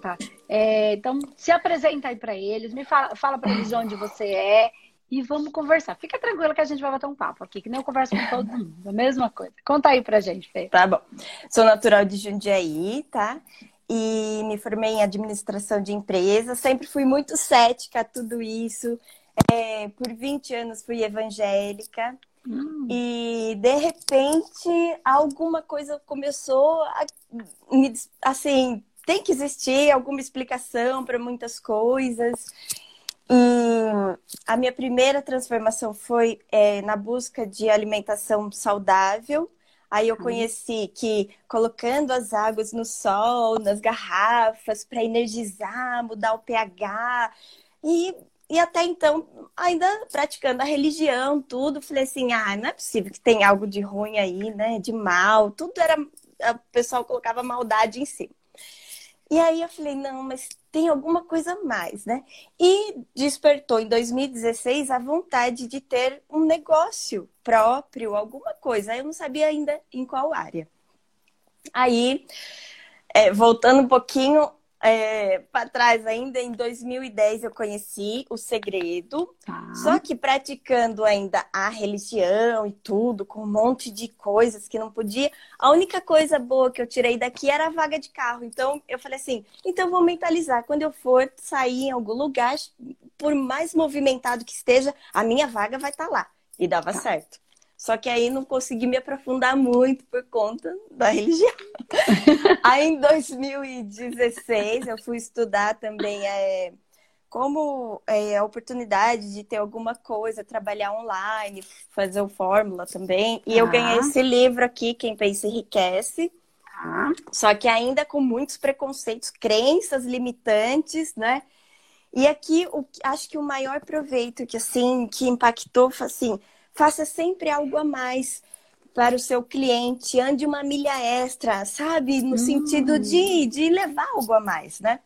pergunta. É, então, se apresenta aí para eles, me fala, fala para eles onde você é e vamos conversar. Fica tranquila que a gente vai bater um papo aqui, que nem eu converso com todo mundo, a mesma coisa. Conta aí pra gente, Fê. Tá bom. Sou natural de Jundiaí, tá? E me formei em administração de empresas. Sempre fui muito cética a tudo isso. É, por 20 anos fui evangélica. Hum. E de repente alguma coisa começou a me assim, tem que existir alguma explicação para muitas coisas. E a minha primeira transformação foi é, na busca de alimentação saudável. Aí eu conheci que colocando as águas no sol, nas garrafas, para energizar, mudar o pH. E, e até então, ainda praticando a religião, tudo, falei assim: ah, não é possível que tenha algo de ruim aí, né? De mal. Tudo era. O pessoal colocava maldade em cima. E aí eu falei, não, mas tem alguma coisa a mais, né? E despertou em 2016 a vontade de ter um negócio próprio, alguma coisa. Eu não sabia ainda em qual área. Aí, é, voltando um pouquinho, é, para trás ainda, em 2010 eu conheci o segredo, tá. só que praticando ainda a religião e tudo, com um monte de coisas que não podia. A única coisa boa que eu tirei daqui era a vaga de carro. Então eu falei assim: então vou mentalizar. Quando eu for sair em algum lugar, por mais movimentado que esteja, a minha vaga vai estar tá lá. E dava tá. certo. Só que aí não consegui me aprofundar muito por conta da religião. aí em 2016 eu fui estudar também é, como é, a oportunidade de ter alguma coisa, trabalhar online, fazer o fórmula também. E ah. eu ganhei esse livro aqui, Quem Pensa Enriquece. Ah. Só que ainda com muitos preconceitos, crenças limitantes, né? E aqui o, acho que o maior proveito que assim que impactou foi assim faça sempre algo a mais para o seu cliente, ande uma milha extra, sabe? No hum. sentido de, de levar algo a mais, né?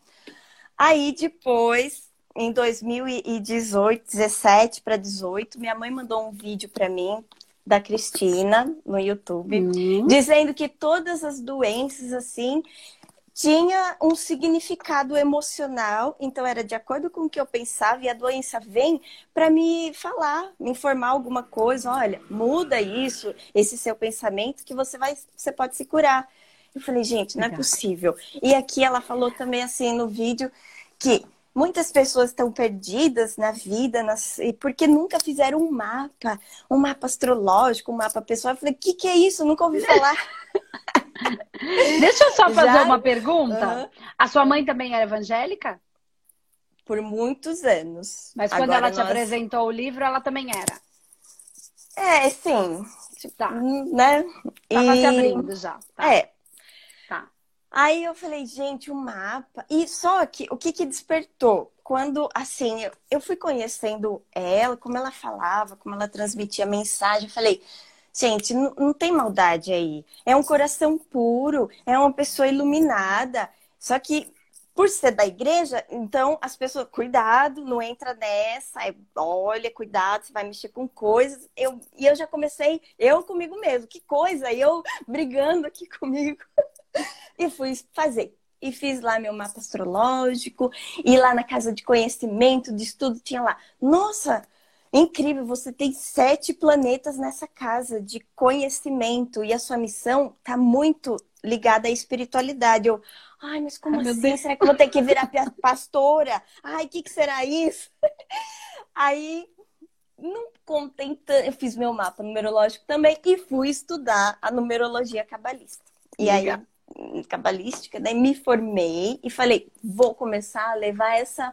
Aí depois, em 2018, 17 para 18, minha mãe mandou um vídeo para mim da Cristina no YouTube, hum. dizendo que todas as doenças assim tinha um significado emocional, então era de acordo com o que eu pensava e a doença vem para me falar, me informar alguma coisa, olha, muda isso, esse seu pensamento que você vai, você pode se curar. Eu falei, gente, não é possível. E aqui ela falou também assim no vídeo que muitas pessoas estão perdidas na vida, nas... porque nunca fizeram um mapa, um mapa astrológico, um mapa pessoal. Eu falei, o que, que é isso? Nunca ouvi falar. Deixa eu só fazer Já? uma pergunta. Uhum. A sua mãe também era evangélica? Por muitos anos. Mas quando Agora ela te nós... apresentou o livro, ela também era? É, sim. Tá. Né? Tava e... se abrindo já. Tá. É. Tá. Aí eu falei, gente, o mapa. E só que o que, que despertou? Quando, assim, eu, eu fui conhecendo ela, como ela falava, como ela transmitia mensagem, eu falei, Gente, não, tem maldade aí. É um coração puro, é uma pessoa iluminada. Só que por ser da igreja, então as pessoas, cuidado, não entra nessa, é, olha, cuidado, você vai mexer com coisas. Eu, e eu já comecei, eu comigo mesmo, que coisa, eu brigando aqui comigo. e fui fazer. E fiz lá meu mapa astrológico, e lá na casa de conhecimento, de estudo, tinha lá, nossa, Incrível, você tem sete planetas nessa casa de conhecimento e a sua missão está muito ligada à espiritualidade. Eu, ai, mas como ai, assim? Será que eu vou ter que virar pastora? Ai, o que, que será isso? Aí, não contentando, eu fiz meu mapa numerológico também e fui estudar a numerologia cabalista. E aí, cabalística, daí me formei e falei, vou começar a levar essa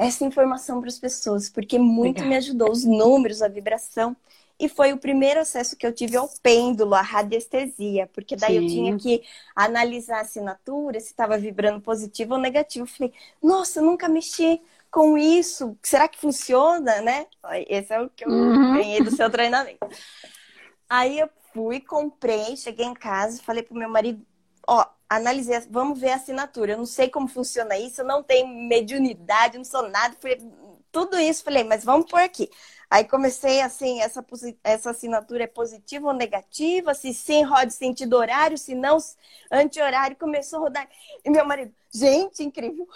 essa informação para as pessoas, porque muito me ajudou os números, a vibração. E foi o primeiro acesso que eu tive ao pêndulo, à radiestesia, porque daí Sim. eu tinha que analisar a assinatura, se estava vibrando positivo ou negativo. Eu falei, nossa, nunca mexi com isso. Será que funciona, né? Esse é o que eu uhum. ganhei do seu treinamento. Aí eu fui, comprei, cheguei em casa, falei pro meu marido, ó, analisei, vamos ver a assinatura. Eu não sei como funciona isso, eu não tenho mediunidade, não sou nada. Falei, tudo isso, falei, mas vamos por aqui. Aí comecei assim, essa, essa assinatura é positiva ou negativa? Se sim, rode sentido horário, se não, anti-horário. Começou a rodar. E meu marido, gente, incrível.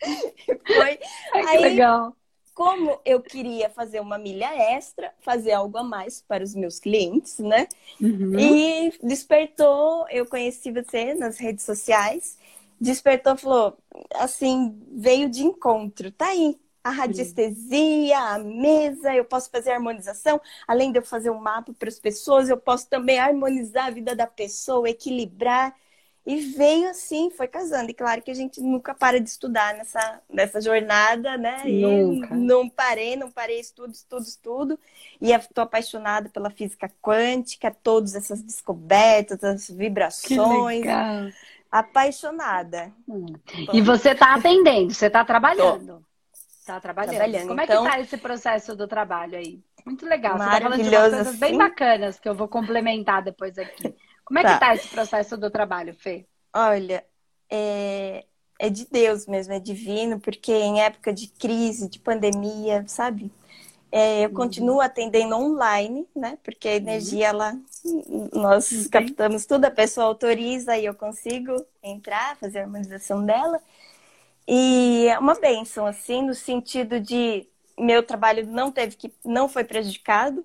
Foi. Ai, Aí, legal. Como eu queria fazer uma milha extra, fazer algo a mais para os meus clientes, né? Uhum. E despertou, eu conheci você nas redes sociais, despertou, falou, assim, veio de encontro, tá aí, a radiestesia, a mesa, eu posso fazer harmonização, além de eu fazer um mapa para as pessoas, eu posso também harmonizar a vida da pessoa, equilibrar. E veio assim, foi casando. E claro que a gente nunca para de estudar nessa, nessa jornada, né? Nunca. E não parei, não parei, estudo, estudo, estudo. E estou apaixonada pela física quântica, todas essas descobertas, as vibrações. Que legal. Apaixonada. Hum. E você está atendendo, você está trabalhando. Tô. Tá trabalhando. trabalhando. Como então... é que então tá esse processo do trabalho aí? Muito legal. Você tá falando de umas coisas bem bacanas que eu vou complementar depois aqui. Como é tá. que tá esse processo do trabalho, Fê? Olha, é, é de Deus mesmo, é divino, porque em época de crise, de pandemia, sabe? É, eu uhum. continuo atendendo online, né? Porque a uhum. energia, uhum. ela, nós uhum. captamos tudo, a pessoa autoriza e eu consigo entrar, fazer a harmonização dela. E é uma benção, assim, no sentido de meu trabalho não teve que, não foi prejudicado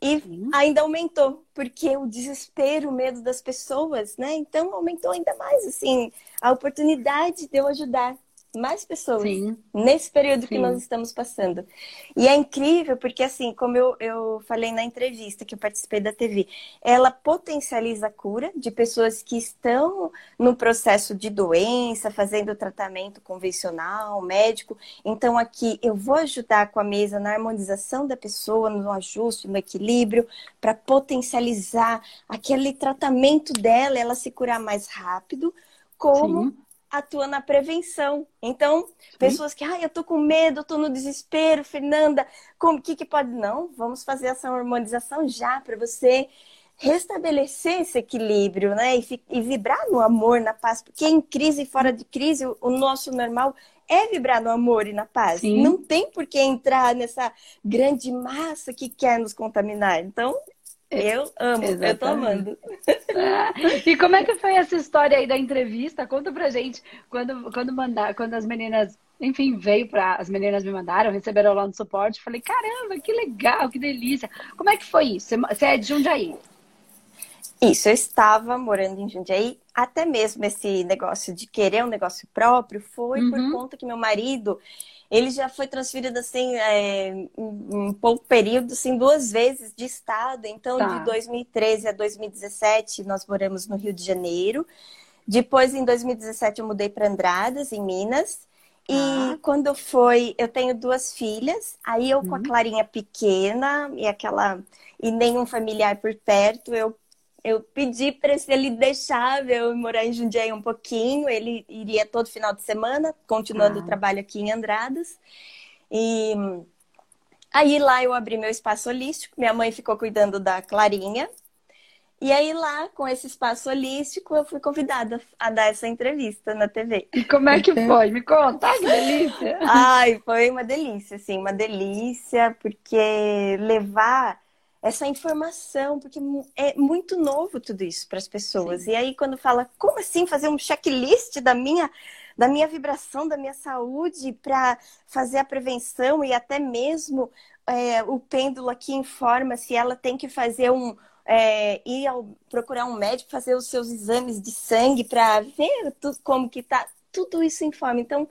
e Sim. ainda aumentou, porque o desespero, o medo das pessoas, né? Então aumentou ainda mais, assim, a oportunidade de eu ajudar mais pessoas Sim. nesse período Sim. que nós estamos passando. E é incrível porque, assim, como eu, eu falei na entrevista que eu participei da TV, ela potencializa a cura de pessoas que estão no processo de doença, fazendo tratamento convencional, médico. Então, aqui eu vou ajudar com a mesa na harmonização da pessoa, no ajuste, no equilíbrio, para potencializar aquele tratamento dela, ela se curar mais rápido, como Sim atua na prevenção. Então, pessoas que, ai, eu tô com medo, eu tô no desespero, Fernanda, como que que pode não? Vamos fazer essa harmonização já para você restabelecer esse equilíbrio, né? E, e, vibrar no amor, na paz, porque em crise e fora de crise, o, o nosso normal é vibrar no amor e na paz. Sim. Não tem por que entrar nessa grande massa que quer nos contaminar. Então, eu amo, Exatamente. eu tô amando. Ah, e como é que foi essa história aí da entrevista? Conta pra gente quando, quando mandar, quando as meninas, enfim, veio para as meninas me mandaram, receberam lá no suporte, falei, caramba, que legal, que delícia. Como é que foi isso? Você é de Jundiaí? Isso, eu estava morando em Jundiaí, até mesmo esse negócio de querer um negócio próprio foi uhum. por conta que meu marido ele já foi transferido assim é, um pouco período, assim, duas vezes de estado. Então, tá. de 2013 a 2017, nós moramos no Rio de Janeiro. Depois, em 2017, eu mudei para Andradas, em Minas. E ah. quando foi, eu tenho duas filhas, aí eu com a uhum. Clarinha pequena e aquela e nenhum familiar por perto, eu eu pedi para se ele deixava eu morar em Jundiaí um pouquinho. Ele iria todo final de semana, continuando ah. o trabalho aqui em Andradas. E aí lá eu abri meu espaço holístico. Minha mãe ficou cuidando da Clarinha. E aí lá, com esse espaço holístico, eu fui convidada a dar essa entrevista na TV. E como é que foi? Me conta, que delícia! Ai, foi uma delícia, assim, uma delícia, porque levar essa informação, porque é muito novo tudo isso para as pessoas. Sim. E aí, quando fala, como assim fazer um checklist da minha, da minha vibração, da minha saúde, para fazer a prevenção e até mesmo é, o pêndulo aqui informa se ela tem que fazer um. É, ir ao, procurar um médico, fazer os seus exames de sangue para ver tudo, como que tá. Tudo isso informa. Então,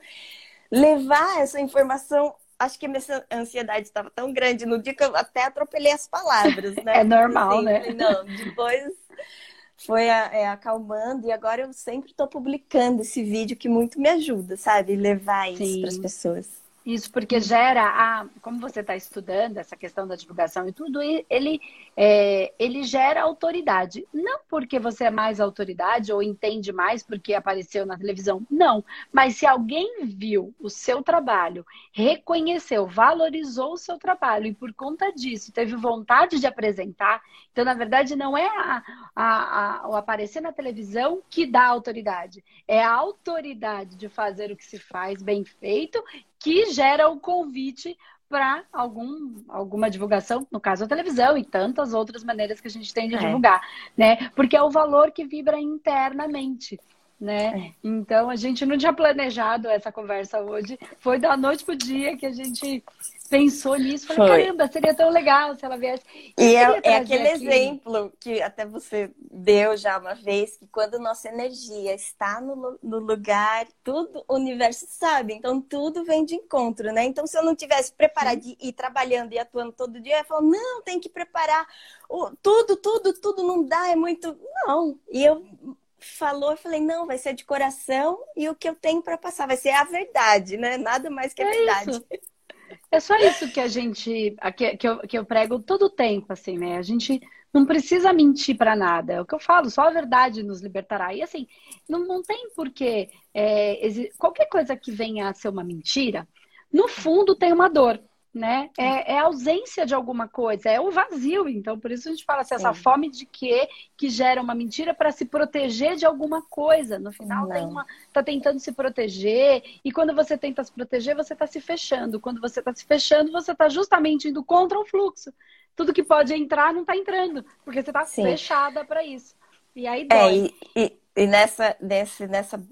levar essa informação acho que a minha ansiedade estava tão grande no dia que eu até atropelei as palavras, né? É normal, assim, né? Não, depois foi é, acalmando e agora eu sempre estou publicando esse vídeo que muito me ajuda, sabe? Levar isso para as pessoas. Isso porque gera a, como você está estudando essa questão da divulgação e tudo, ele, é, ele gera autoridade. Não porque você é mais autoridade ou entende mais porque apareceu na televisão, não. Mas se alguém viu o seu trabalho, reconheceu, valorizou o seu trabalho e por conta disso teve vontade de apresentar, então na verdade não é a, a, a, o aparecer na televisão que dá autoridade, é a autoridade de fazer o que se faz bem feito que gera o convite para algum, alguma divulgação, no caso a televisão e tantas outras maneiras que a gente tem de é. divulgar, né? Porque é o valor que vibra internamente né? É. Então a gente não tinha planejado essa conversa hoje. Foi da noite pro dia que a gente pensou nisso. Falei, Foi. caramba, seria tão legal se ela viesse. E é, é, aquele aqui. exemplo que até você deu já uma vez, que quando nossa energia está no, no lugar, tudo o universo sabe. Então tudo vem de encontro, né? Então se eu não tivesse preparado Sim. e trabalhando e atuando todo dia, eu ia falar, não, tem que preparar. O, tudo, tudo, tudo não dá, é muito. Não. E eu falou, eu falei, não, vai ser de coração e o que eu tenho para passar vai ser a verdade, né? Nada mais que a é verdade. Isso. É só isso que a gente, que, que, eu, que eu prego todo o tempo, assim, né? A gente não precisa mentir para nada. É o que eu falo, só a verdade nos libertará. E assim, não, não tem porquê. É, qualquer coisa que venha a ser uma mentira, no fundo tem uma dor né? É, é, a ausência de alguma coisa, é o vazio. Então, por isso a gente fala assim, essa fome de quê que gera uma mentira para se proteger de alguma coisa. No final, tem uma, tá tentando se proteger, e quando você tenta se proteger, você está se fechando. Quando você está se fechando, você está justamente indo contra o fluxo. Tudo que pode entrar não está entrando, porque você está fechada para isso. E aí dói. É, e, e, e nessa, nessa, nessa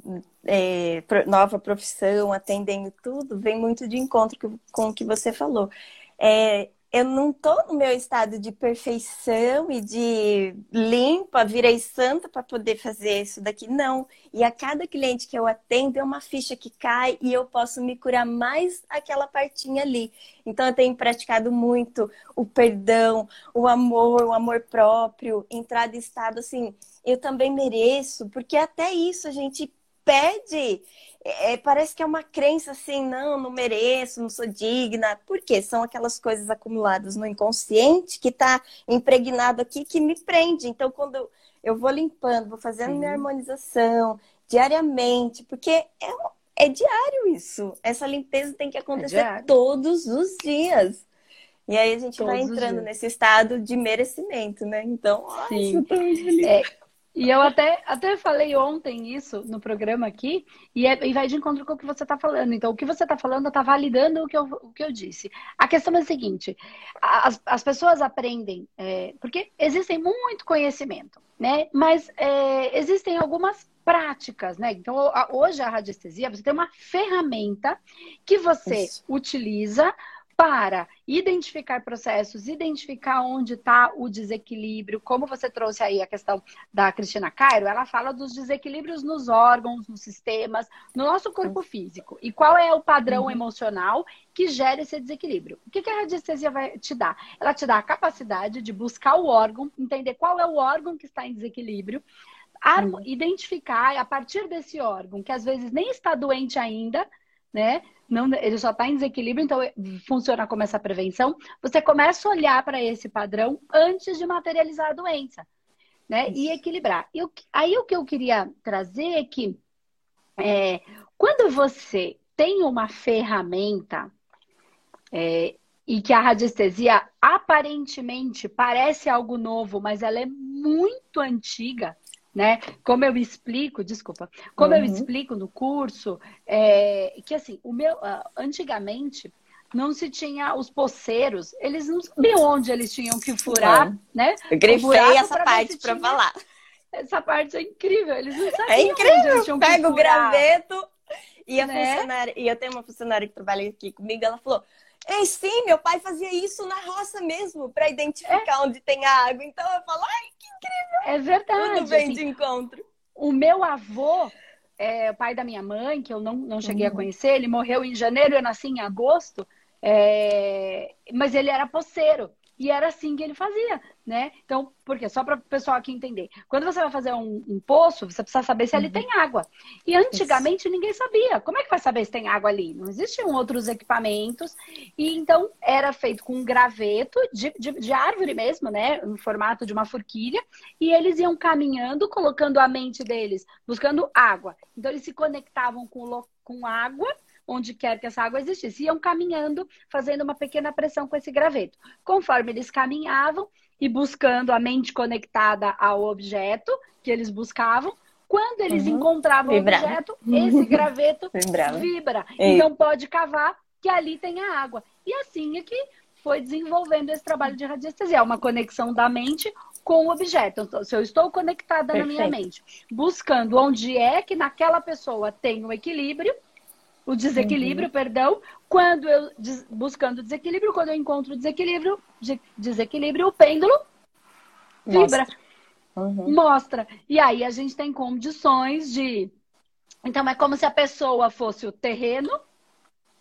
é, nova profissão, atendendo tudo, vem muito de encontro com o que você falou. É, eu não estou no meu estado de perfeição e de limpa, virei santa para poder fazer isso daqui, não. E a cada cliente que eu atendo é uma ficha que cai e eu posso me curar mais aquela partinha ali. Então eu tenho praticado muito o perdão, o amor, o amor próprio, entrar de estado assim, eu também mereço, porque até isso a gente pede. É, parece que é uma crença assim, não, não mereço, não sou digna. Por quê? São aquelas coisas acumuladas no inconsciente que está impregnado aqui que me prende. Então, quando eu vou limpando, vou fazendo Sim. minha harmonização diariamente, porque é, é diário isso. Essa limpeza tem que acontecer é todos os dias. E aí a gente todos vai entrando nesse estado de merecimento, né? Então, Sim. Ai, é, e eu até, até falei ontem isso no programa aqui, e, é, e vai de encontro com o que você está falando. Então, o que você está falando está validando o que, eu, o que eu disse. A questão é a seguinte: as, as pessoas aprendem, é, porque existem muito conhecimento, né? Mas é, existem algumas práticas, né? Então, hoje a radiestesia, você tem uma ferramenta que você isso. utiliza para identificar processos, identificar onde está o desequilíbrio, como você trouxe aí a questão da Cristina Cairo, ela fala dos desequilíbrios nos órgãos, nos sistemas, no nosso corpo físico. E qual é o padrão uhum. emocional que gera esse desequilíbrio? O que, que a radiestesia vai te dar? Ela te dá a capacidade de buscar o órgão, entender qual é o órgão que está em desequilíbrio, uhum. identificar a partir desse órgão, que às vezes nem está doente ainda, né? Não, ele só está em desequilíbrio, então funciona como essa prevenção. Você começa a olhar para esse padrão antes de materializar a doença, né? E equilibrar. E aí o que eu queria trazer é que é, quando você tem uma ferramenta é, e que a radiestesia aparentemente parece algo novo, mas ela é muito antiga, né? Como eu explico, desculpa, como uhum. eu explico no curso, é, que assim, o meu, uh, antigamente não se tinha os poceiros, eles não sabiam onde eles tinham que furar, é. né? Eu grifei essa parte para falar. Essa parte é incrível, eles não sabiam. É incrível, pega o graveto e a né? funcionária, e eu tenho uma funcionária que trabalha aqui comigo, ela falou: Ei, sim, meu pai fazia isso na roça mesmo, para identificar é. onde tem água. Então eu falo, ai, que incrível! É verdade. Tudo vem assim, de encontro. O meu avô, é, o pai da minha mãe, que eu não, não cheguei uhum. a conhecer, ele morreu em janeiro, eu nasci em agosto, é... mas ele era poceiro. E era assim que ele fazia, né? Então, porque só para o pessoal aqui entender. Quando você vai fazer um, um poço, você precisa saber se uhum. ali tem água. E antigamente Isso. ninguém sabia. Como é que vai saber se tem água ali? Não existiam outros equipamentos. E então era feito com um graveto de, de, de árvore mesmo, né? No formato de uma forquilha. E eles iam caminhando, colocando a mente deles, buscando água. Então eles se conectavam com, com água onde quer que essa água existisse. Iam caminhando, fazendo uma pequena pressão com esse graveto. Conforme eles caminhavam e buscando a mente conectada ao objeto que eles buscavam, quando eles uhum. encontravam Vibrava. o objeto, esse graveto vibra. Ei. Então pode cavar que ali tem a água. E assim é que foi desenvolvendo esse trabalho de radiestesia, uma conexão da mente com o objeto. Então, se eu estou conectada Perfeito. na minha mente, buscando onde é que naquela pessoa tem o equilíbrio, o desequilíbrio, uhum. perdão, quando eu buscando desequilíbrio, quando eu encontro desequilíbrio, de, desequilíbrio, o pêndulo vibra, mostra. Uhum. mostra. E aí a gente tem condições de então é como se a pessoa fosse o terreno,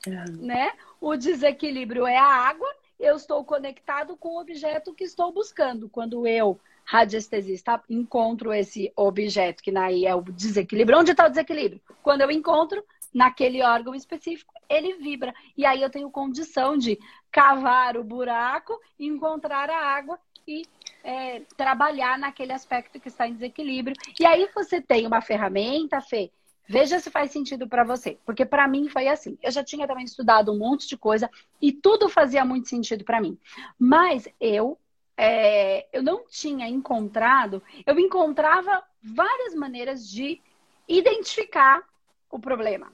uhum. né? O desequilíbrio é a água eu estou conectado com o objeto que estou buscando. Quando eu, radiestesista, encontro esse objeto, que aí é o desequilíbrio. Onde está o desequilíbrio? Quando eu encontro naquele órgão específico, ele vibra. E aí eu tenho condição de cavar o buraco, encontrar a água e é, trabalhar naquele aspecto que está em desequilíbrio. E aí você tem uma ferramenta, Fê, Veja se faz sentido para você, porque para mim foi assim. Eu já tinha também estudado um monte de coisa e tudo fazia muito sentido para mim. Mas eu é, eu não tinha encontrado, eu encontrava várias maneiras de identificar o problema.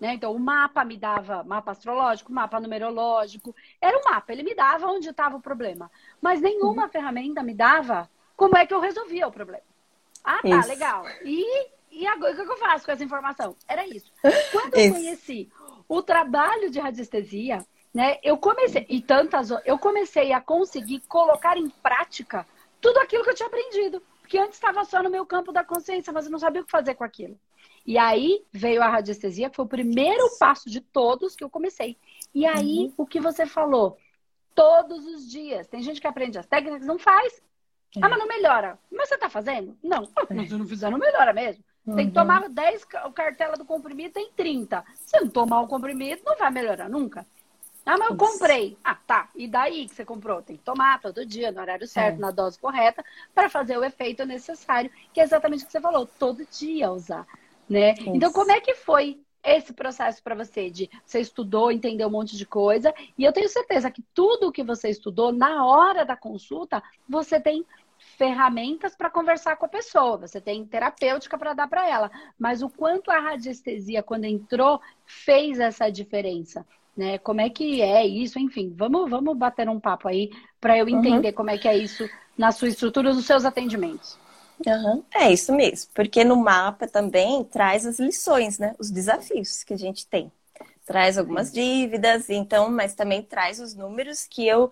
Né? Então, o mapa me dava mapa astrológico, mapa numerológico, era um mapa, ele me dava onde estava o problema. Mas nenhuma uhum. ferramenta me dava como é que eu resolvia o problema. Ah, tá, Isso. legal. E e agora, o que eu faço com essa informação? Era isso. Quando eu conheci o trabalho de radiestesia, né, eu comecei, e tantas, eu comecei a conseguir colocar em prática tudo aquilo que eu tinha aprendido. Porque antes estava só no meu campo da consciência, mas eu não sabia o que fazer com aquilo. E aí veio a radiestesia, que foi o primeiro passo de todos que eu comecei. E aí, uhum. o que você falou? Todos os dias. Tem gente que aprende as técnicas, não faz. É. Ah, mas não melhora. Mas você está fazendo? Não. É. Se não fizer, não melhora mesmo. Uhum. Tem que tomar 10 cartela do comprimido, tem 30. Se não tomar o comprimido, não vai melhorar nunca. Ah, mas eu comprei. Ah, tá. E daí que você comprou? Tem que tomar todo dia, no horário certo, é. na dose correta, para fazer o efeito necessário, que é exatamente o que você falou, todo dia usar. Né? Então, como é que foi esse processo para você de você estudou, entendeu um monte de coisa, e eu tenho certeza que tudo que você estudou na hora da consulta, você tem ferramentas para conversar com a pessoa, você tem terapêutica para dar para ela, mas o quanto a radiestesia quando entrou fez essa diferença, né? Como é que é isso? Enfim, vamos vamos bater um papo aí para eu entender uhum. como é que é isso na sua estrutura, nos seus atendimentos. Uhum. É isso mesmo, porque no mapa também traz as lições, né? Os desafios que a gente tem. Traz algumas dívidas, então, mas também traz os números que eu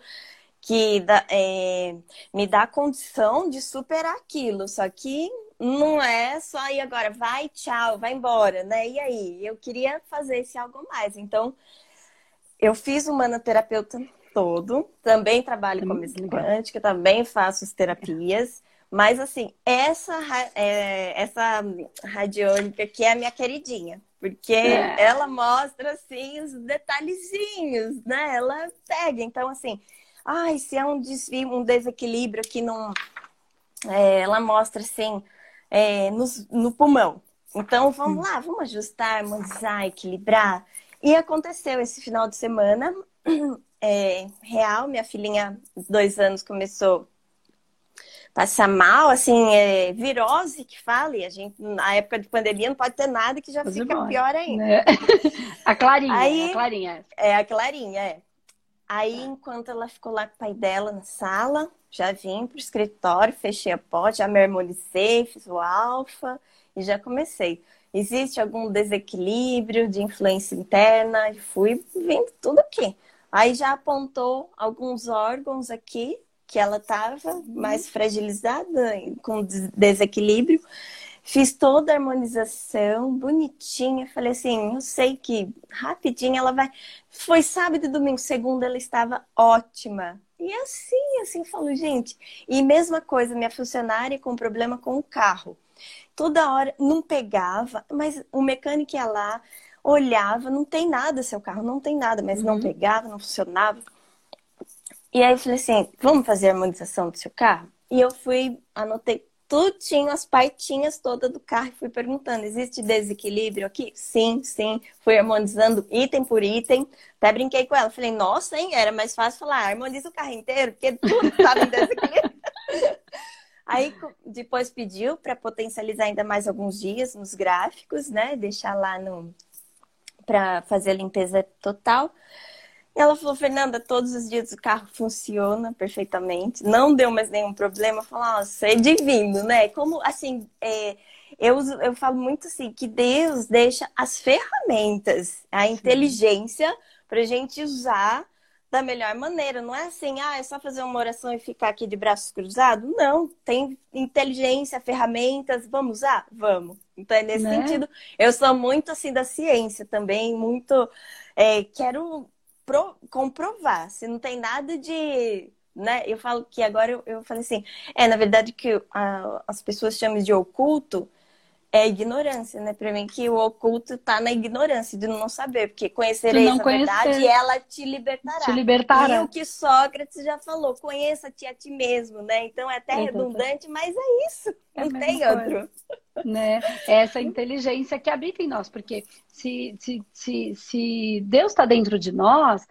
que dá, é, me dá condição de superar aquilo. Só que não é só ir agora, vai, tchau, vai embora, né? E aí? Eu queria fazer esse algo mais. Então, eu fiz o manoterapeuta todo, também trabalho como estudante, que também faço as terapias. Mas, assim, essa, é, essa radiônica aqui é a minha queridinha. Porque é. ela mostra, assim, os detalhezinhos, né? Ela pega. Então, assim, ai, se é um desvio, um desequilíbrio aqui no. É, ela mostra assim, é, no, no pulmão. Então vamos lá, vamos ajustar, harmonizar, equilibrar. E aconteceu esse final de semana. É, real, minha filhinha, dois anos, começou passar mal, assim, é, virose que fala, e a gente, na época de pandemia, não pode ter nada que já Mas fica pior ainda. É. A Clarinha, Aí, a Clarinha. É, a Clarinha, é. Aí, enquanto ela ficou lá com o pai dela na sala, já vim pro escritório, fechei a porta, já me harmonizei, fiz o alfa e já comecei. Existe algum desequilíbrio de influência interna? E fui vendo tudo aqui. Aí já apontou alguns órgãos aqui que ela estava uhum. mais fragilizada, com desequilíbrio. Fiz toda a harmonização, bonitinha. Falei assim, eu sei que rapidinho ela vai. Foi sábado e domingo, segunda ela estava ótima. E assim, assim, falo, gente. E mesma coisa, minha funcionária com problema com o carro. Toda hora não pegava, mas o mecânico ia lá, olhava, não tem nada seu carro, não tem nada, mas uhum. não pegava, não funcionava. E aí eu falei assim, vamos fazer a harmonização do seu carro? E eu fui, anotei tudinho, as partinhas todas do carro e fui perguntando: existe desequilíbrio aqui? Sim, sim. Fui harmonizando item por item. Até brinquei com ela. Falei, nossa, hein? Era mais fácil falar, harmoniza o carro inteiro, porque tudo estava em desequilíbrio. Aí depois pediu para potencializar ainda mais alguns dias nos gráficos, né? Deixar lá no para fazer a limpeza total. Ela falou, Fernanda, todos os dias o carro funciona perfeitamente, não deu mais nenhum problema. Falou, nossa, é divino, né? Como, assim, é, eu, eu falo muito assim, que Deus deixa as ferramentas, a inteligência para gente usar da melhor maneira. Não é assim, ah, é só fazer uma oração e ficar aqui de braços cruzados. Não, tem inteligência, ferramentas, vamos usar? Vamos. Então é nesse né? sentido. Eu sou muito assim da ciência também, muito. É, quero pro, comprovar. Se não tem nada de. Né? Eu falo que agora eu, eu falei assim, é, na verdade, que as pessoas chamam de oculto, é ignorância, né? Para mim que o oculto está na ignorância de não saber, porque conhecereis a verdade e ela te libertará. Te libertará. E o que Sócrates já falou, conheça-te a ti mesmo, né? Então é até redundante, mas é isso. É não tem outro. Né? Essa inteligência que habita em nós, porque se, se, se, se Deus está dentro de nós,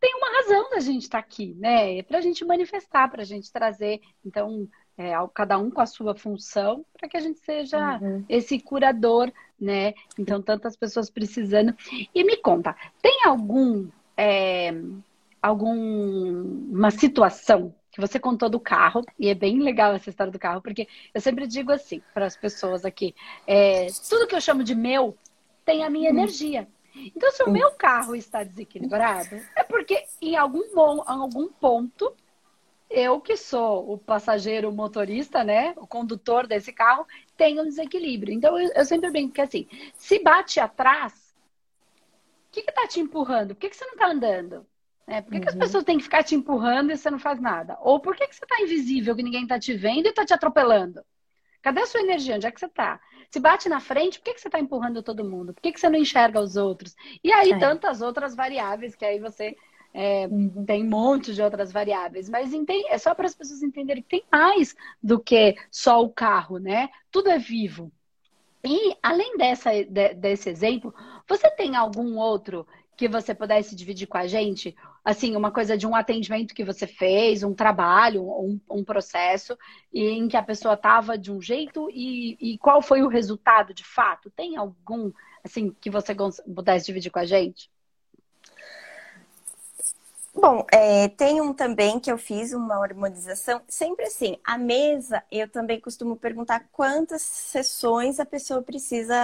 tem uma razão da gente estar tá aqui, né? É para a gente manifestar, para a gente trazer. Então, é, cada um com a sua função, para que a gente seja uhum. esse curador, né? Então, tantas pessoas precisando. E me conta, tem algum é, alguma situação que você contou do carro, e é bem legal essa história do carro, porque eu sempre digo assim para as pessoas aqui: é, tudo que eu chamo de meu tem a minha uhum. energia. Então, se o meu carro está desequilibrado, é porque em algum, em algum ponto eu que sou o passageiro o motorista, né, o condutor desse carro, tenho um desequilíbrio. Então eu, eu sempre brinco que assim, se bate atrás, o que está te empurrando? Por que, que você não está andando? É, por que, uhum. que, as uhum. pessoas têm que ficar te empurrando e você não faz nada? Ou por que, que você está invisível, que ninguém está te vendo e está te atropelando? Cadê a sua energia? Onde é que você está? Se bate na frente, por que, que você está empurrando todo mundo? Por que, que você não enxerga os outros? E aí, é. tantas outras variáveis que aí você é, uhum. tem um monte de outras variáveis, mas é só para as pessoas entenderem que tem mais do que só o carro, né? Tudo é vivo. E além dessa, de, desse exemplo, você tem algum outro que você pudesse dividir com a gente? Assim, uma coisa de um atendimento que você fez, um trabalho, um, um processo, em que a pessoa estava de um jeito e, e qual foi o resultado de fato? Tem algum, assim, que você pudesse dividir com a gente? Bom, é, tem um também que eu fiz uma harmonização. Sempre assim, a mesa, eu também costumo perguntar quantas sessões a pessoa precisa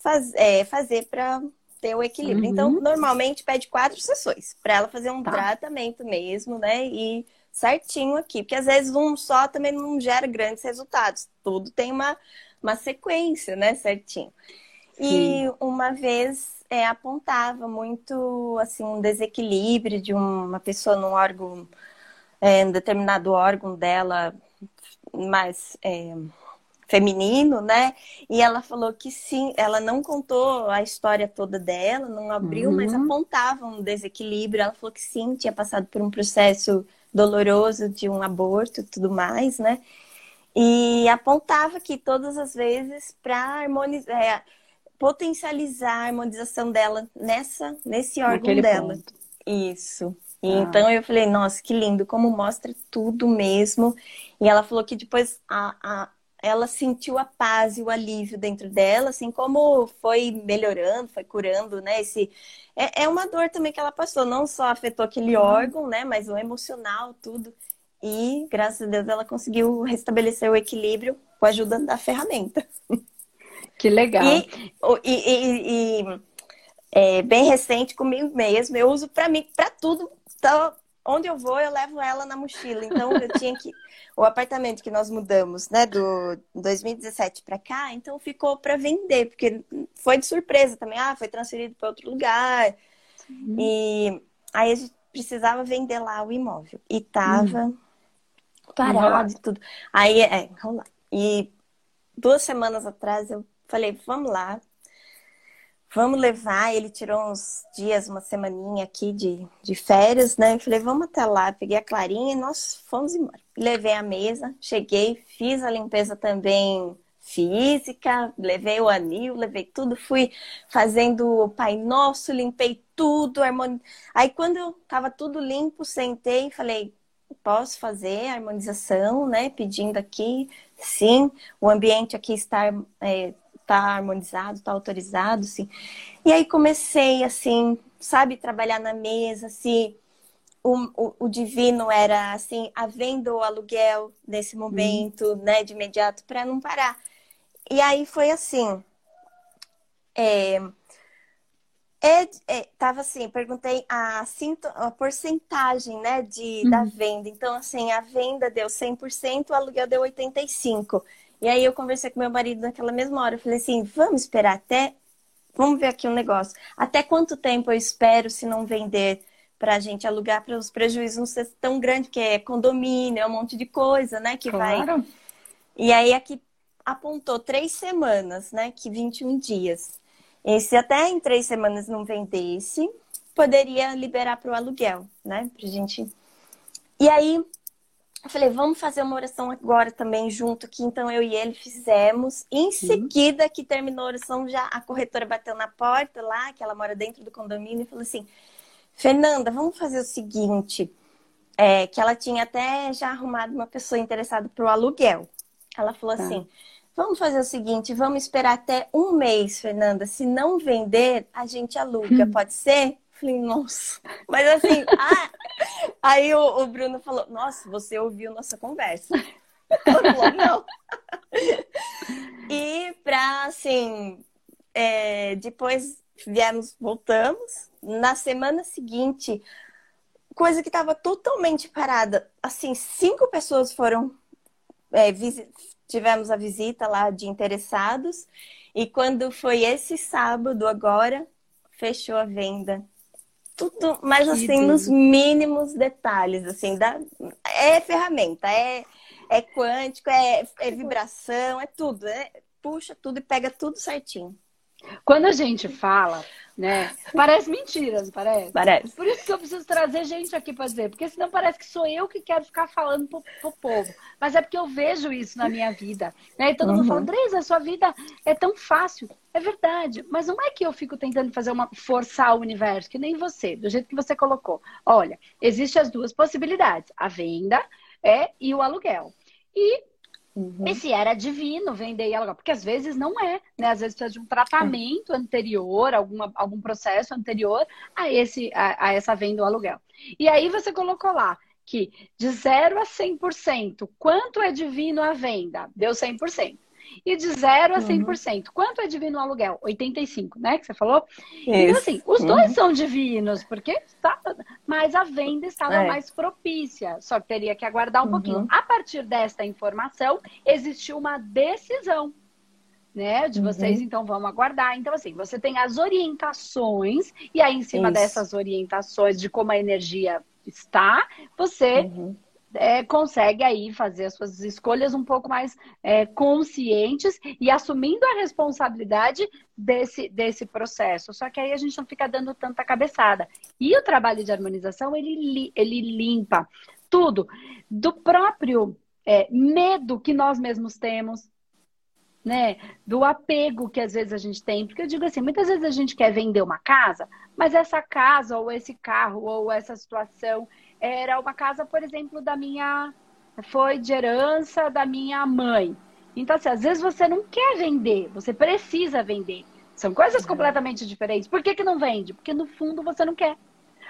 faz, é, fazer para ter o equilíbrio. Uhum. Então, normalmente pede quatro sessões para ela fazer um tá. tratamento mesmo, né? E certinho aqui, porque às vezes um só também não gera grandes resultados. Tudo tem uma, uma sequência, né? Certinho. Sim. E uma vez é, apontava muito assim um desequilíbrio de uma pessoa num órgão, é, um determinado órgão dela mais é, feminino, né? E ela falou que sim, ela não contou a história toda dela, não abriu, uhum. mas apontava um desequilíbrio. Ela falou que sim, tinha passado por um processo doloroso de um aborto e tudo mais, né? E apontava que todas as vezes para harmonizar, é, potencializar a harmonização dela nessa, nesse órgão Naquele dela. Ponto. Isso. E ah. Então eu falei, nossa, que lindo, como mostra tudo mesmo. E ela falou que depois a, a, ela sentiu a paz e o alívio dentro dela, assim como foi melhorando, foi curando, né? Esse, é, é uma dor também que ela passou, não só afetou aquele uhum. órgão, né? Mas o emocional, tudo. E graças a Deus ela conseguiu restabelecer o equilíbrio com a ajuda da ferramenta. Que legal. E, e, e, e é, bem recente comigo mesmo, eu uso para mim, para tudo. Então, onde eu vou, eu levo ela na mochila. Então, eu tinha que. O apartamento que nós mudamos, né, do 2017 para cá, então ficou para vender, porque foi de surpresa também. Ah, foi transferido para outro lugar. Uhum. E aí a gente precisava vender lá o imóvel. E tava uhum. parado e tudo. Aí, é, vamos lá. E duas semanas atrás eu Falei, vamos lá, vamos levar. Ele tirou uns dias, uma semaninha aqui de, de férias, né? Eu falei, vamos até lá. Peguei a Clarinha e nós fomos embora. Levei a mesa, cheguei, fiz a limpeza também física, levei o anil, levei tudo, fui fazendo o Pai Nosso, limpei tudo, harmoni... aí quando eu tava tudo limpo, sentei e falei, posso fazer a harmonização, né? Pedindo aqui, sim, o ambiente aqui está é, tá harmonizado, tá autorizado, sim. E aí comecei, assim, sabe, trabalhar na mesa, se o, o, o divino era assim, havendo o aluguel nesse momento, uhum. né, de imediato, para não parar. E aí foi assim. É, é, é, tava assim, perguntei a, a porcentagem, né, de, uhum. da venda. Então, assim, a venda deu 100%, o aluguel deu 85%. E aí eu conversei com meu marido naquela mesma hora. Eu falei assim, vamos esperar até... Vamos ver aqui um negócio. Até quanto tempo eu espero se não vender para a gente alugar para os prejuízos não ser tão grande, que é condomínio, é um monte de coisa, né, que claro. vai... E aí aqui apontou três semanas, né, que 21 dias. E se até em três semanas não vendesse, poderia liberar para o aluguel, né? Pra gente. E aí, eu falei, vamos fazer uma oração agora também junto aqui. Então eu e ele fizemos. Em seguida que terminou a oração, já a corretora bateu na porta lá, que ela mora dentro do condomínio, e falou assim: Fernanda, vamos fazer o seguinte. É, que ela tinha até já arrumado uma pessoa interessada para o aluguel. Ela falou tá. assim: Vamos fazer o seguinte, vamos esperar até um mês, Fernanda. Se não vender, a gente aluga, hum. pode ser? Falei, nossa. Mas assim, ah... aí o, o, Bruno falou, nossa, você ouviu nossa conversa. Falou, não. e pra, assim, é, depois viemos, voltamos. Na semana seguinte, coisa que estava totalmente parada. Assim, cinco pessoas foram é, tivemos a visita lá de interessados e quando foi esse sábado agora, fechou a venda. Tudo, mas que assim, Deus. nos mínimos detalhes, assim, da, é ferramenta, é, é quântico, é, é vibração, é tudo, é, puxa tudo e pega tudo certinho. Quando a gente fala, né? Parece mentira, não parece? Parece. Por isso que eu preciso trazer gente aqui para dizer, porque senão parece que sou eu que quero ficar falando pro, pro povo. Mas é porque eu vejo isso na minha vida. Né? E todo uhum. mundo fala, Andresa, a sua vida é tão fácil. É verdade, mas não é que eu fico tentando fazer uma forçar o universo, que nem você, do jeito que você colocou. Olha, existem as duas possibilidades: a venda é e o aluguel. E Uhum. E se era divino vender e alugar, porque às vezes não é, né? Às vezes precisa de um tratamento anterior, alguma, algum processo anterior a, esse, a, a essa venda ou aluguel. E aí você colocou lá que de 0 a 100%, quanto é divino a venda? Deu 100% e de 0 a 100%. Uhum. Quanto é divino o aluguel? 85, né? Que você falou? Isso. Então, assim, os dois uhum. são divinos, porque está, mas a venda estava é. mais propícia. Só que teria que aguardar um uhum. pouquinho. A partir desta informação, existiu uma decisão. Né, de vocês, uhum. então vamos aguardar. Então, assim, você tem as orientações, e aí, em cima Isso. dessas orientações de como a energia está, você uhum é, consegue aí fazer as suas escolhas um pouco mais é, conscientes e assumindo a responsabilidade desse, desse processo. Só que aí a gente não fica dando tanta cabeçada. E o trabalho de harmonização, ele, ele limpa tudo do próprio é, medo que nós mesmos temos, né? Do apego que às vezes a gente tem. Porque eu digo assim, muitas vezes a gente quer vender uma casa, mas essa casa, ou esse carro, ou essa situação era uma casa, por exemplo, da minha. Foi de herança da minha mãe. Então, assim, às vezes você não quer vender, você precisa vender. São coisas uhum. completamente diferentes. Por que, que não vende? Porque no fundo você não quer.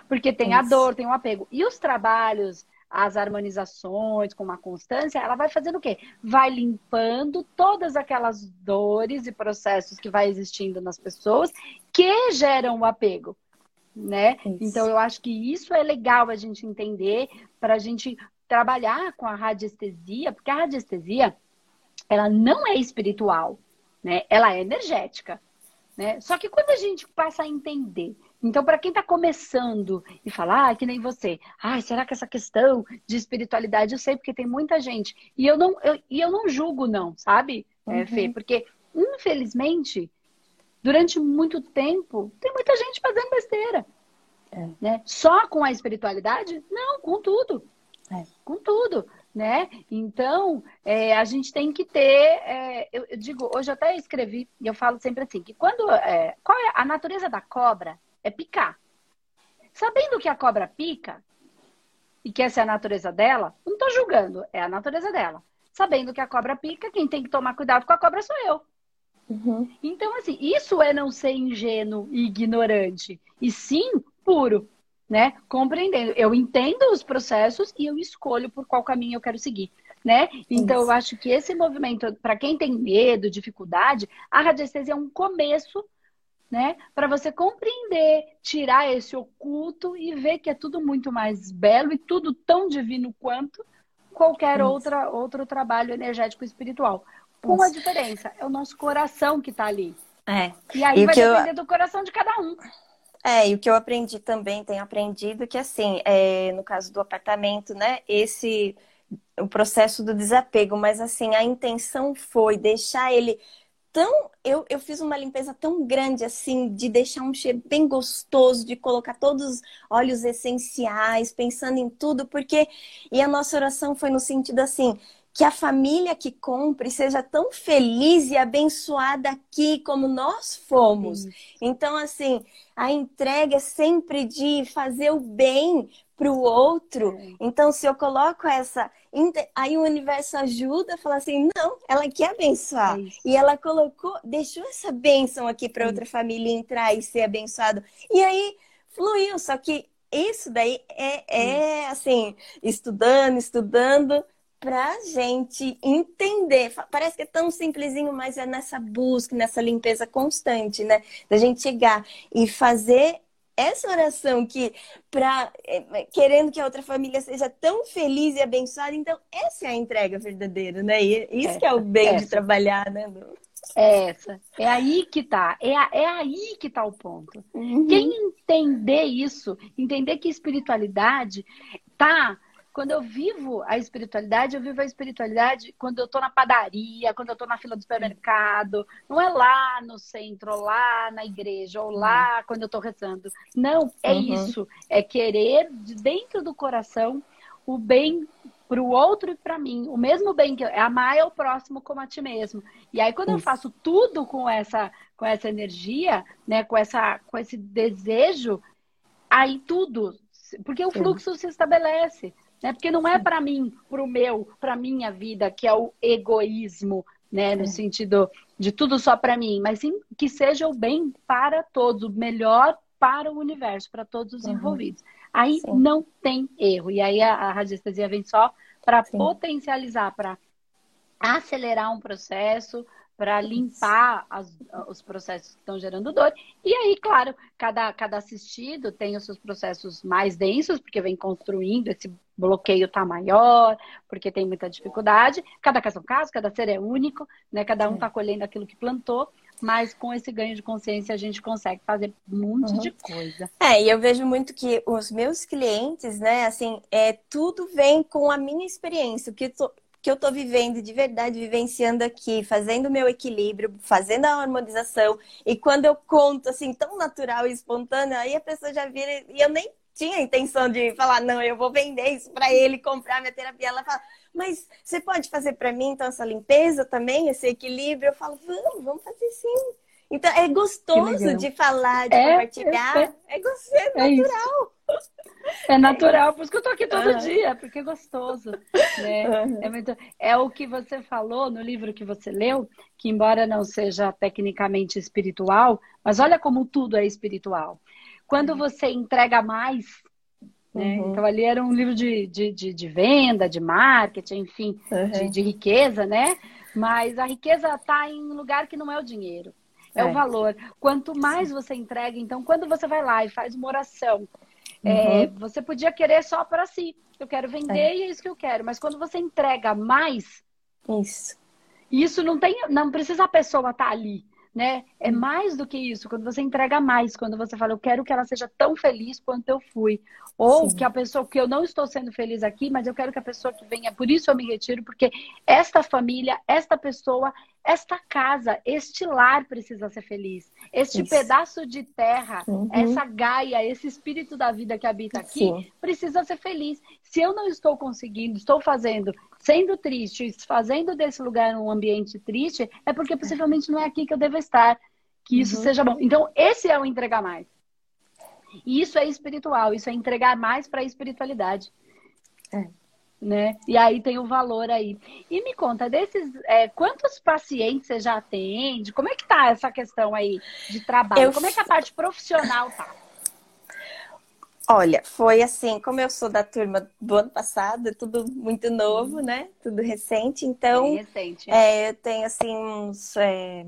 Porque tem Isso. a dor, tem o apego. E os trabalhos, as harmonizações com uma constância, ela vai fazendo o quê? Vai limpando todas aquelas dores e processos que vai existindo nas pessoas que geram o apego né? Isso. Então eu acho que isso é legal a gente entender para a gente trabalhar com a radiestesia, porque a radiestesia ela não é espiritual, né? Ela é energética, né? Só que quando a gente passa a entender então, para quem está começando e falar, ah, que nem você, ah, será que essa questão de espiritualidade, eu sei porque tem muita gente. E eu não, eu, e eu não julgo, não, sabe, uhum. é, Fê? Porque, infelizmente, durante muito tempo, tem muita gente fazendo besteira. É. Né? Só com a espiritualidade? Não, com tudo. É. Com tudo. Né? Então, é, a gente tem que ter. É, eu, eu, digo, hoje eu até escrevi, e eu falo sempre assim: que quando. É, qual é a natureza da cobra? É picar. Sabendo que a cobra pica, e que essa é a natureza dela, não estou julgando, é a natureza dela. Sabendo que a cobra pica, quem tem que tomar cuidado com a cobra sou eu. Uhum. Então, assim, isso é não ser ingênuo e ignorante, e sim puro, né? Compreendendo. Eu entendo os processos e eu escolho por qual caminho eu quero seguir. Né? Então, isso. eu acho que esse movimento, para quem tem medo, dificuldade, a radiestesia é um começo né? Para você compreender, tirar esse oculto e ver que é tudo muito mais belo e tudo tão divino quanto qualquer outra, outro trabalho energético espiritual. Com a diferença, é o nosso coração que está ali. É. E aí e vai depender eu... do coração de cada um. É, e o que eu aprendi também, tenho aprendido que assim, é, no caso do apartamento, né, esse o processo do desapego, mas assim, a intenção foi deixar ele tão. Eu, eu fiz uma limpeza tão grande assim, de deixar um cheiro bem gostoso, de colocar todos os óleos essenciais, pensando em tudo, porque. E a nossa oração foi no sentido assim. Que a família que compre seja tão feliz e abençoada aqui como nós fomos. Então, assim, a entrega é sempre de fazer o bem para o outro. É. Então, se eu coloco essa. Aí o universo ajuda a falar assim: não, ela quer abençoar. É e ela colocou, deixou essa bênção aqui para outra família entrar e ser abençoado. E aí fluiu. Só que isso daí é, é assim, estudando, estudando pra gente entender. Parece que é tão simplesinho, mas é nessa busca, nessa limpeza constante, né? Da gente chegar e fazer essa oração que para é, querendo que a outra família seja tão feliz e abençoada, então essa é a entrega verdadeira, né? E isso essa, que é o bem essa. de trabalhar, né? É essa. É aí que tá. É, é aí que tá o ponto. Uhum. Quem entender isso, entender que espiritualidade tá quando eu vivo a espiritualidade, eu vivo a espiritualidade quando eu estou na padaria, quando eu estou na fila do supermercado. Não é lá no centro, ou lá na igreja, ou lá quando eu estou rezando. Não, é uhum. isso. É querer de dentro do coração o bem para o outro e para mim. O mesmo bem que eu, é amar é o próximo como a ti mesmo. E aí quando isso. eu faço tudo com essa com essa energia, né, com essa com esse desejo, aí tudo, porque o fluxo se estabelece. Né? Porque não é para mim, para o meu, para minha vida, que é o egoísmo, né? No é. sentido de tudo só para mim, mas sim que seja o bem para todos, o melhor para o universo, para todos os uhum. envolvidos. Aí sim. não tem erro. E aí a, a radiestesia vem só para potencializar, para acelerar um processo, para limpar as, os processos que estão gerando dor. E aí, claro, cada, cada assistido tem os seus processos mais densos, porque vem construindo, esse bloqueio está maior, porque tem muita dificuldade. Cada caso é um caso, cada ser é único, né? Cada um está colhendo aquilo que plantou. Mas com esse ganho de consciência a gente consegue fazer um monte uhum. de coisa. É, e eu vejo muito que os meus clientes, né, assim, é, tudo vem com a minha experiência. O que que eu estou vivendo de verdade, vivenciando aqui, fazendo o meu equilíbrio, fazendo a harmonização. E quando eu conto assim, tão natural e espontâneo, aí a pessoa já vira. E eu nem tinha intenção de falar, não, eu vou vender isso para ele, comprar minha terapia. Ela fala, mas você pode fazer para mim então essa limpeza também, esse equilíbrio? Eu falo, vamos, vamos fazer sim. Então é gostoso de falar, de é, compartilhar. É, é, é, gostoso, é, é natural. É natural, por isso que eu tô aqui todo uhum. dia, porque é gostoso. Né? Uhum. É, muito... é o que você falou no livro que você leu, que embora não seja tecnicamente espiritual, mas olha como tudo é espiritual. Quando uhum. você entrega mais, né? Uhum. Então ali era um livro de, de, de, de venda, de marketing, enfim, de, uhum. de, riqueza, né? Mas a riqueza está em um lugar que não é o dinheiro. É, é, o valor. Quanto mais você entrega, então, quando você vai lá e faz uma oração, é, uhum. É, você podia querer só para si. Eu quero vender é. e é isso que eu quero. Mas quando você entrega mais, isso, isso não tem, não precisa a pessoa estar tá ali, né? É hum. mais do que isso. Quando você entrega mais, quando você fala, eu quero que ela seja tão feliz quanto eu fui, ou Sim. que a pessoa que eu não estou sendo feliz aqui, mas eu quero que a pessoa que venha, por isso eu me retiro, porque esta família, esta pessoa, esta casa, este lar precisa ser feliz. Este isso. pedaço de terra, uhum. essa gaia, esse espírito da vida que habita aqui, Sim. precisa ser feliz. Se eu não estou conseguindo, estou fazendo, sendo triste, fazendo desse lugar um ambiente triste, é porque possivelmente não é aqui que eu devo estar. Que isso uhum. seja bom. Então, esse é o entregar mais. E isso é espiritual, isso é entregar mais para a espiritualidade. É. né? E aí tem o valor aí. E me conta, desses, é, quantos pacientes você já atende? Como é que tá essa questão aí de trabalho? Eu... Como é que a parte profissional tá? Olha, foi assim, como eu sou da turma do ano passado, é tudo muito novo, uhum. né? Tudo recente, então. Bem recente. É, eu tenho assim uns. É,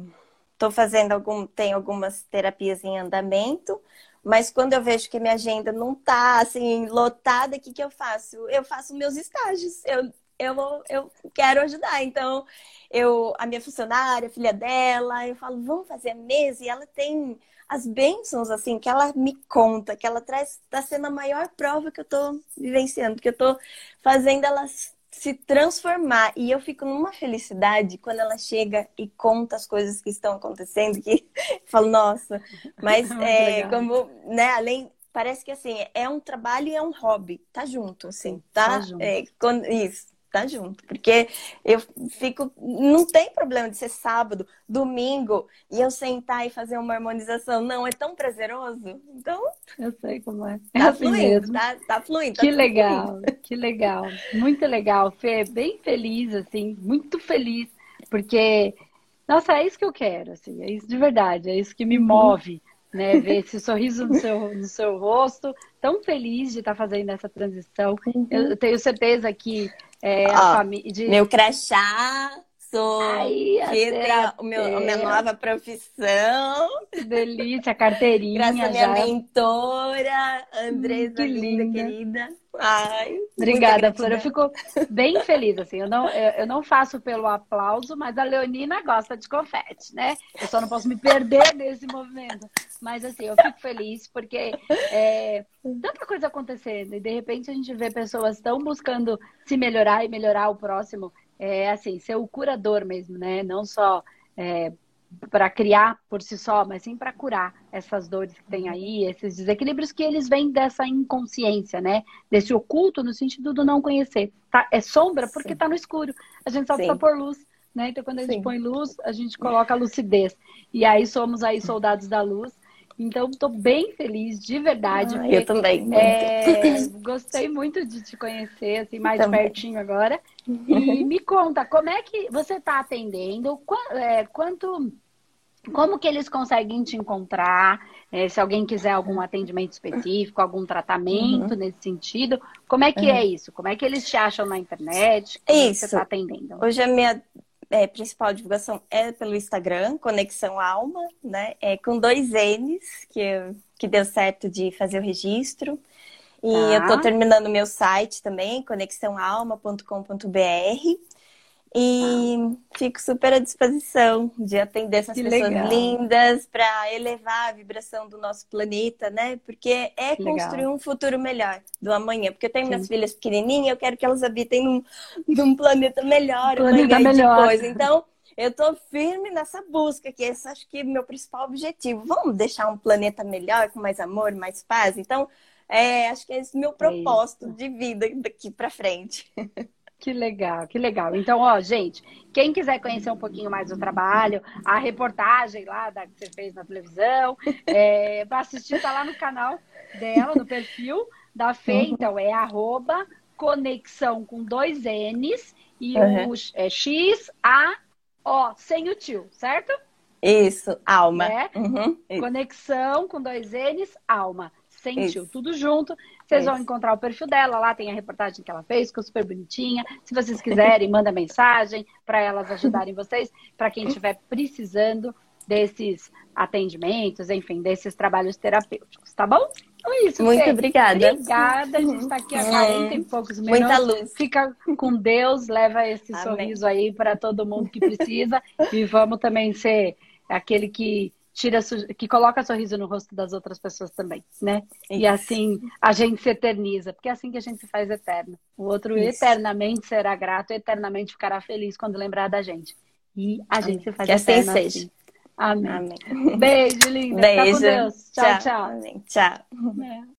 tô fazendo algum. Tem algumas terapias em andamento, mas quando eu vejo que minha agenda não tá assim, lotada, o que, que eu faço? Eu faço meus estágios. Eu, eu, eu quero ajudar. Então, eu, a minha funcionária, a filha dela, eu falo, vamos fazer a mesa, e ela tem as bênçãos, assim, que ela me conta, que ela traz, está sendo a maior prova que eu estou vivenciando, porque eu estou fazendo ela se transformar. E eu fico numa felicidade quando ela chega e conta as coisas que estão acontecendo, que eu falo, nossa, mas é, como, né, além, parece que assim, é um trabalho e é um hobby, tá junto, assim, tá? tá junto. É, quando, isso tá junto. Porque eu fico. Não tem problema de ser sábado, domingo, e eu sentar e fazer uma harmonização. Não, é tão prazeroso. Então. Eu sei como é. Tá é assim fluindo, mesmo. Tá, tá fluindo. Tá que legal, fluindo. que legal. Muito legal, Fê. Bem feliz, assim, muito feliz. Porque, nossa, é isso que eu quero, assim, é isso de verdade, é isso que me uhum. move. Né, ver esse sorriso no seu, no seu rosto, tão feliz de estar fazendo essa transição. Uhum. Eu tenho certeza que é, a família. De... Meu crachá, sou. Ai, a, o meu, a minha nova profissão. Que delícia, a carteirinha. Graças à minha mentora, Andresa, hum, linda, linda, querida. Ai, Obrigada, Flor. Eu fico bem feliz, assim. Eu não, eu, eu, não faço pelo aplauso, mas a Leonina gosta de confete, né? Eu só não posso me perder nesse movimento. Mas, assim, eu fico feliz porque é, tanta coisa acontecendo e, de repente, a gente vê pessoas tão buscando se melhorar e melhorar o próximo. É, assim, ser o curador mesmo, né? Não só é, para criar por si só, mas sim para curar essas dores que tem aí, esses desequilíbrios que eles vêm dessa inconsciência, né? Desse oculto no sentido do não conhecer. Tá? É sombra porque está no escuro. A gente só precisa pôr luz. Né? Então, quando a gente sim. põe luz, a gente coloca a lucidez. E aí somos aí soldados da luz. Então, estou bem feliz, de verdade. Ah, eu também. É, gostei muito de te conhecer, assim, mais também. pertinho agora. E me conta, como é que você está atendendo? É, quanto como que eles conseguem te encontrar? É, se alguém quiser algum atendimento específico, algum tratamento uhum. nesse sentido, como é que uhum. é isso? Como é que eles te acham na internet? Como isso. É você está atendendo? Hoje a minha é, principal divulgação é pelo Instagram, Conexão Alma, né? É com dois N's, que, que deu certo de fazer o registro. E tá. eu tô terminando meu site também, conexãoalma.com.br. E ah. fico super à disposição de atender essas que pessoas legal. lindas para elevar a vibração do nosso planeta, né? Porque é que construir legal. um futuro melhor do amanhã. Porque eu tenho Sim. minhas filhas pequenininhas, eu quero que elas habitem num, num planeta melhor, um planeta melhor. depois. Então, eu tô firme nessa busca, que esse acho que é meu principal objetivo. Vamos deixar um planeta melhor, com mais amor, mais paz. Então, é, acho que é esse meu é propósito é de vida daqui para frente. Que legal, que legal. Então, ó, gente, quem quiser conhecer um pouquinho mais do trabalho, a reportagem lá da, que você fez na televisão, é, para assistir, tá lá no canal dela, no perfil da Fê, uhum. então é arroba conexão com dois N's e uhum. o é, X, A, O, sem o tio, certo? Isso, alma. É? Uhum. Conexão com dois N's, alma. Sem Isso. tio, tudo junto. Vocês vão encontrar o perfil dela, lá tem a reportagem que ela fez, ficou super bonitinha. Se vocês quiserem, manda mensagem para elas ajudarem vocês, para quem estiver precisando desses atendimentos, enfim, desses trabalhos terapêuticos, tá bom? Então é isso, Muito Fê. obrigada. Obrigada, a gente está aqui há 40 e poucos minutos. Muita luz. Fica com Deus, leva esse Amém. sorriso aí para todo mundo que precisa e vamos também ser aquele que tira que coloca sorriso no rosto das outras pessoas também, né? Isso. E assim a gente se eterniza, porque é assim que a gente se faz eterno. O outro Isso. eternamente será grato, eternamente ficará feliz quando lembrar da gente. E a gente se faz que assim eterno. Assim seja. Amém. Amém. Beijo, linda. Beijo. Tchau, tchau. Tchau. Amém. tchau. É.